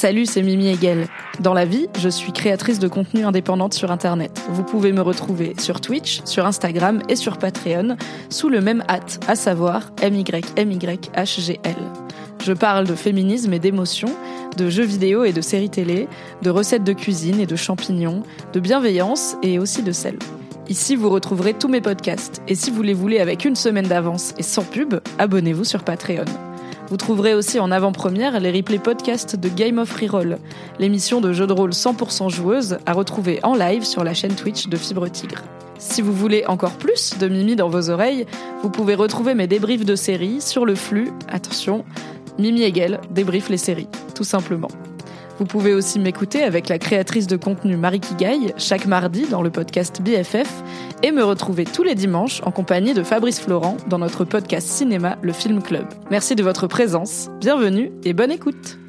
Salut, c'est Mimi Hegel. Dans la vie, je suis créatrice de contenu indépendante sur Internet. Vous pouvez me retrouver sur Twitch, sur Instagram et sur Patreon sous le même hâte, à savoir MYMYHGL. Je parle de féminisme et d'émotion, de jeux vidéo et de séries télé, de recettes de cuisine et de champignons, de bienveillance et aussi de sel. Ici, vous retrouverez tous mes podcasts. Et si vous les voulez avec une semaine d'avance et sans pub, abonnez-vous sur Patreon. Vous trouverez aussi en avant-première les replays podcasts de Game of Reroll, l'émission de jeu de rôle 100% joueuse à retrouver en live sur la chaîne Twitch de Fibre Tigre. Si vous voulez encore plus de Mimi dans vos oreilles, vous pouvez retrouver mes débriefs de séries sur le flux, attention, Mimi Hegel débrief les séries, tout simplement. Vous pouvez aussi m'écouter avec la créatrice de contenu Marie Kigaille chaque mardi dans le podcast BFF et me retrouver tous les dimanches en compagnie de Fabrice Florent dans notre podcast cinéma Le Film Club. Merci de votre présence, bienvenue et bonne écoute.